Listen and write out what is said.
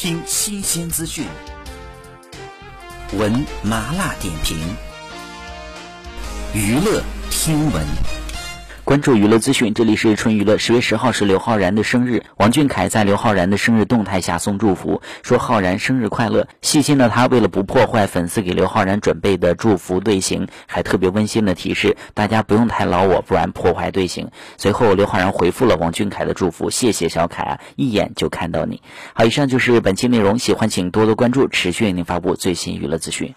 听新鲜资讯，闻麻辣点评，娱乐听闻。关注娱乐资讯，这里是春娱乐。十月十号是刘昊然的生日，王俊凯在刘昊然的生日动态下送祝福，说昊然生日快乐。细心的他为了不破坏粉丝给刘昊然准备的祝福队形，还特别温馨的提示大家不用太劳我，不然破坏队形。随后刘昊然回复了王俊凯的祝福，谢谢小凯啊，一眼就看到你。好，以上就是本期内容，喜欢请多多关注，持续为您发布最新娱乐资讯。